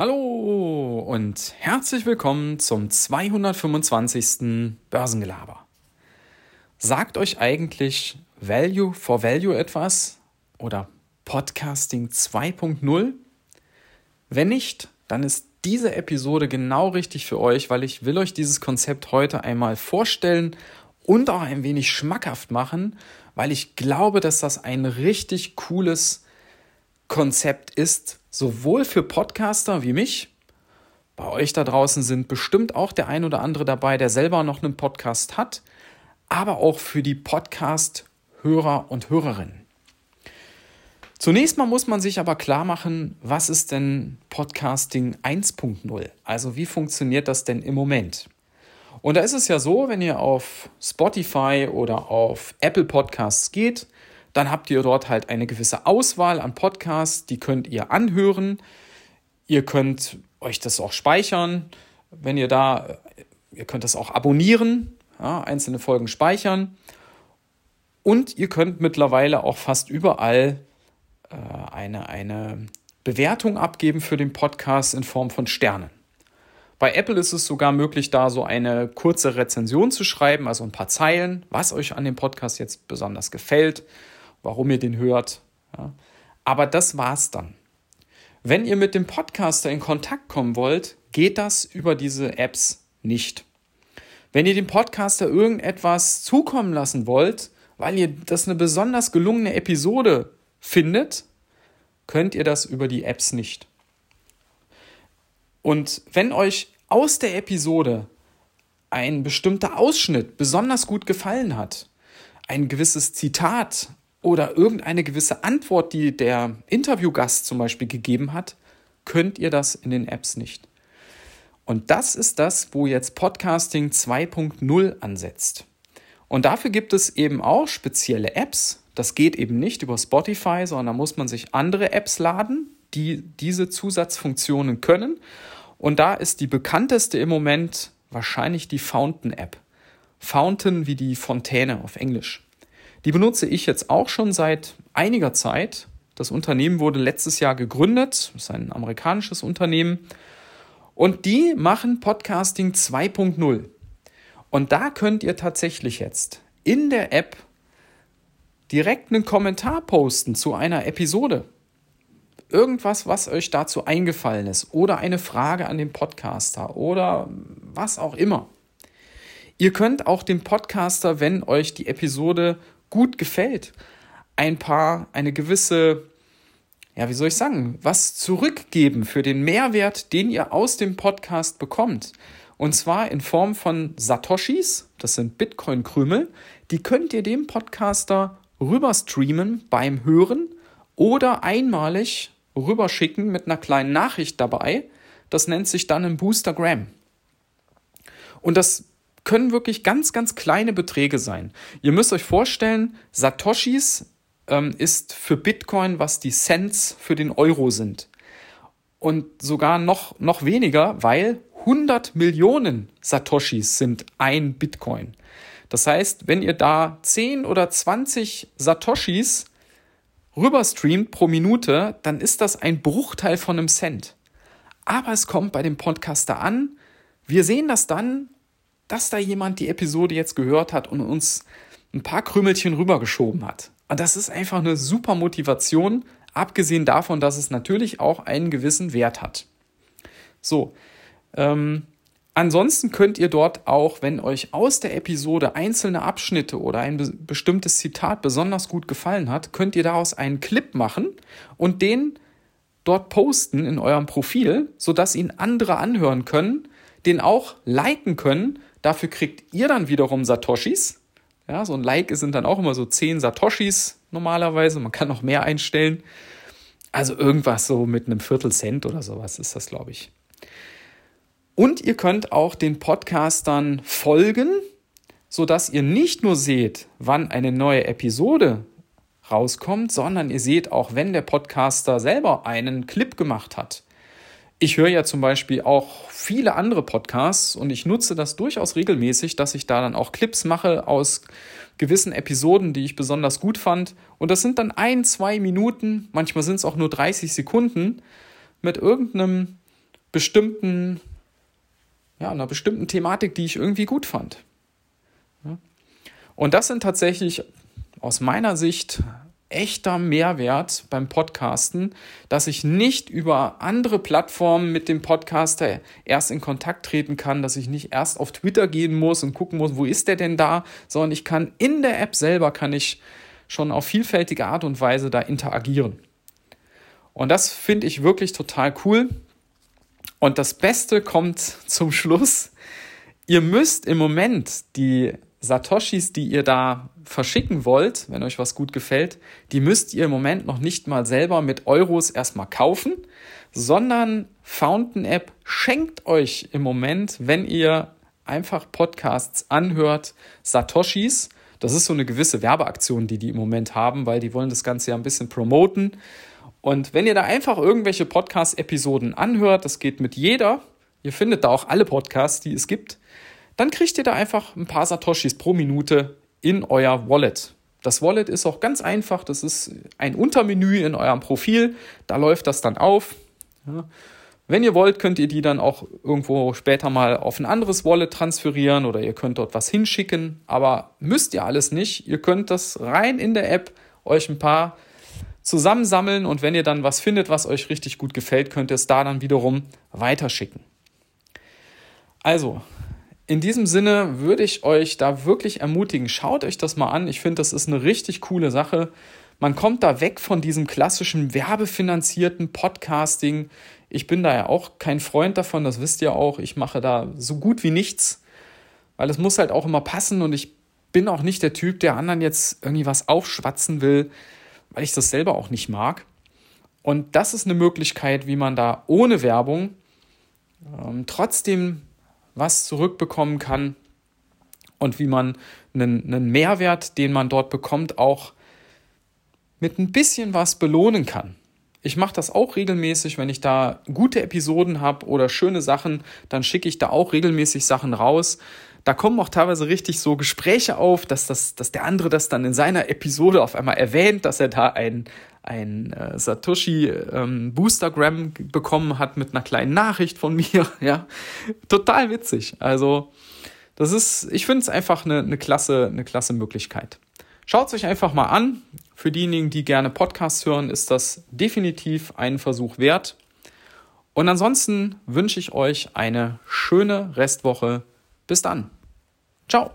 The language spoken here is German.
Hallo und herzlich willkommen zum 225. Börsengelaber. Sagt euch eigentlich Value for Value etwas oder Podcasting 2.0? Wenn nicht, dann ist diese Episode genau richtig für euch, weil ich will euch dieses Konzept heute einmal vorstellen und auch ein wenig schmackhaft machen, weil ich glaube, dass das ein richtig cooles Konzept ist, sowohl für Podcaster wie mich, bei euch da draußen sind bestimmt auch der ein oder andere dabei, der selber noch einen Podcast hat, aber auch für die Podcast-Hörer und Hörerinnen. Zunächst mal muss man sich aber klar machen, was ist denn Podcasting 1.0? Also wie funktioniert das denn im Moment? Und da ist es ja so, wenn ihr auf Spotify oder auf Apple Podcasts geht, dann habt ihr dort halt eine gewisse Auswahl an Podcasts, die könnt ihr anhören. Ihr könnt euch das auch speichern, wenn ihr da, ihr könnt das auch abonnieren, ja, einzelne Folgen speichern. Und ihr könnt mittlerweile auch fast überall äh, eine, eine Bewertung abgeben für den Podcast in Form von Sternen. Bei Apple ist es sogar möglich, da so eine kurze Rezension zu schreiben, also ein paar Zeilen, was euch an dem Podcast jetzt besonders gefällt warum ihr den hört. Ja. Aber das war's dann. Wenn ihr mit dem Podcaster in Kontakt kommen wollt, geht das über diese Apps nicht. Wenn ihr dem Podcaster irgendetwas zukommen lassen wollt, weil ihr das eine besonders gelungene Episode findet, könnt ihr das über die Apps nicht. Und wenn euch aus der Episode ein bestimmter Ausschnitt besonders gut gefallen hat, ein gewisses Zitat, oder irgendeine gewisse Antwort, die der Interviewgast zum Beispiel gegeben hat, könnt ihr das in den Apps nicht. Und das ist das, wo jetzt Podcasting 2.0 ansetzt. Und dafür gibt es eben auch spezielle Apps. Das geht eben nicht über Spotify, sondern da muss man sich andere Apps laden, die diese Zusatzfunktionen können. Und da ist die bekannteste im Moment wahrscheinlich die Fountain App. Fountain wie die Fontäne auf Englisch. Die benutze ich jetzt auch schon seit einiger Zeit. Das Unternehmen wurde letztes Jahr gegründet, das ist ein amerikanisches Unternehmen. Und die machen Podcasting 2.0. Und da könnt ihr tatsächlich jetzt in der App direkt einen Kommentar posten zu einer Episode. Irgendwas, was euch dazu eingefallen ist. Oder eine Frage an den Podcaster oder was auch immer. Ihr könnt auch dem Podcaster, wenn euch die Episode gut gefällt, ein paar, eine gewisse, ja, wie soll ich sagen, was zurückgeben für den Mehrwert, den ihr aus dem Podcast bekommt. Und zwar in Form von Satoshis, das sind Bitcoin-Krümel, die könnt ihr dem Podcaster rüberstreamen beim Hören oder einmalig rüberschicken mit einer kleinen Nachricht dabei. Das nennt sich dann ein Boostergram. Und das können wirklich ganz, ganz kleine Beträge sein. Ihr müsst euch vorstellen, Satoshis ähm, ist für Bitcoin, was die Cents für den Euro sind. Und sogar noch, noch weniger, weil 100 Millionen Satoshis sind ein Bitcoin. Das heißt, wenn ihr da 10 oder 20 Satoshis rüberstreamt pro Minute, dann ist das ein Bruchteil von einem Cent. Aber es kommt bei dem Podcaster an. Wir sehen das dann dass da jemand die Episode jetzt gehört hat und uns ein paar Krümelchen rübergeschoben hat. Und das ist einfach eine super Motivation, abgesehen davon, dass es natürlich auch einen gewissen Wert hat. So, ähm, ansonsten könnt ihr dort auch, wenn euch aus der Episode einzelne Abschnitte oder ein be bestimmtes Zitat besonders gut gefallen hat, könnt ihr daraus einen Clip machen und den dort posten in eurem Profil, sodass ihn andere anhören können, den auch liken können Dafür kriegt ihr dann wiederum Satoshis. Ja, so ein Like sind dann auch immer so 10 Satoshis normalerweise. Man kann noch mehr einstellen. Also irgendwas so mit einem Viertel Cent oder sowas ist das, glaube ich. Und ihr könnt auch den Podcastern folgen, sodass ihr nicht nur seht, wann eine neue Episode rauskommt, sondern ihr seht auch, wenn der Podcaster selber einen Clip gemacht hat ich höre ja zum Beispiel auch viele andere Podcasts und ich nutze das durchaus regelmäßig, dass ich da dann auch Clips mache aus gewissen Episoden, die ich besonders gut fand. Und das sind dann ein, zwei Minuten, manchmal sind es auch nur 30 Sekunden mit irgendeinem bestimmten, ja, einer bestimmten Thematik, die ich irgendwie gut fand. Und das sind tatsächlich aus meiner Sicht echter Mehrwert beim Podcasten, dass ich nicht über andere Plattformen mit dem Podcaster erst in Kontakt treten kann, dass ich nicht erst auf Twitter gehen muss und gucken muss, wo ist der denn da, sondern ich kann in der App selber kann ich schon auf vielfältige Art und Weise da interagieren. Und das finde ich wirklich total cool. Und das Beste kommt zum Schluss. Ihr müsst im Moment die Satoshis, die ihr da verschicken wollt, wenn euch was gut gefällt, die müsst ihr im Moment noch nicht mal selber mit Euros erstmal kaufen, sondern Fountain App schenkt euch im Moment, wenn ihr einfach Podcasts anhört, Satoshis. Das ist so eine gewisse Werbeaktion, die die im Moment haben, weil die wollen das Ganze ja ein bisschen promoten. Und wenn ihr da einfach irgendwelche Podcast-Episoden anhört, das geht mit jeder, ihr findet da auch alle Podcasts, die es gibt, dann kriegt ihr da einfach ein paar Satoshis pro Minute in euer Wallet. Das Wallet ist auch ganz einfach, das ist ein Untermenü in eurem Profil, da läuft das dann auf. Ja. Wenn ihr wollt, könnt ihr die dann auch irgendwo später mal auf ein anderes Wallet transferieren oder ihr könnt dort was hinschicken, aber müsst ihr alles nicht. Ihr könnt das rein in der App euch ein paar zusammensammeln und wenn ihr dann was findet, was euch richtig gut gefällt, könnt ihr es da dann wiederum weiterschicken. Also, in diesem Sinne würde ich euch da wirklich ermutigen, schaut euch das mal an. Ich finde, das ist eine richtig coole Sache. Man kommt da weg von diesem klassischen werbefinanzierten Podcasting. Ich bin da ja auch kein Freund davon, das wisst ihr auch. Ich mache da so gut wie nichts, weil es muss halt auch immer passen und ich bin auch nicht der Typ, der anderen jetzt irgendwie was aufschwatzen will, weil ich das selber auch nicht mag. Und das ist eine Möglichkeit, wie man da ohne Werbung ähm, trotzdem was zurückbekommen kann und wie man einen, einen Mehrwert, den man dort bekommt, auch mit ein bisschen was belohnen kann. Ich mache das auch regelmäßig, wenn ich da gute Episoden habe oder schöne Sachen, dann schicke ich da auch regelmäßig Sachen raus. Da kommen auch teilweise richtig so Gespräche auf, dass, das, dass der andere das dann in seiner Episode auf einmal erwähnt, dass er da ein, ein äh, Satoshi ähm, Boostergram bekommen hat mit einer kleinen Nachricht von mir. Ja, total witzig. Also, das ist, ich finde es einfach eine, eine, klasse, eine klasse Möglichkeit. Schaut es euch einfach mal an. Für diejenigen, die gerne Podcasts hören, ist das definitiv einen Versuch wert. Und ansonsten wünsche ich euch eine schöne Restwoche. Bis dann. Ciao.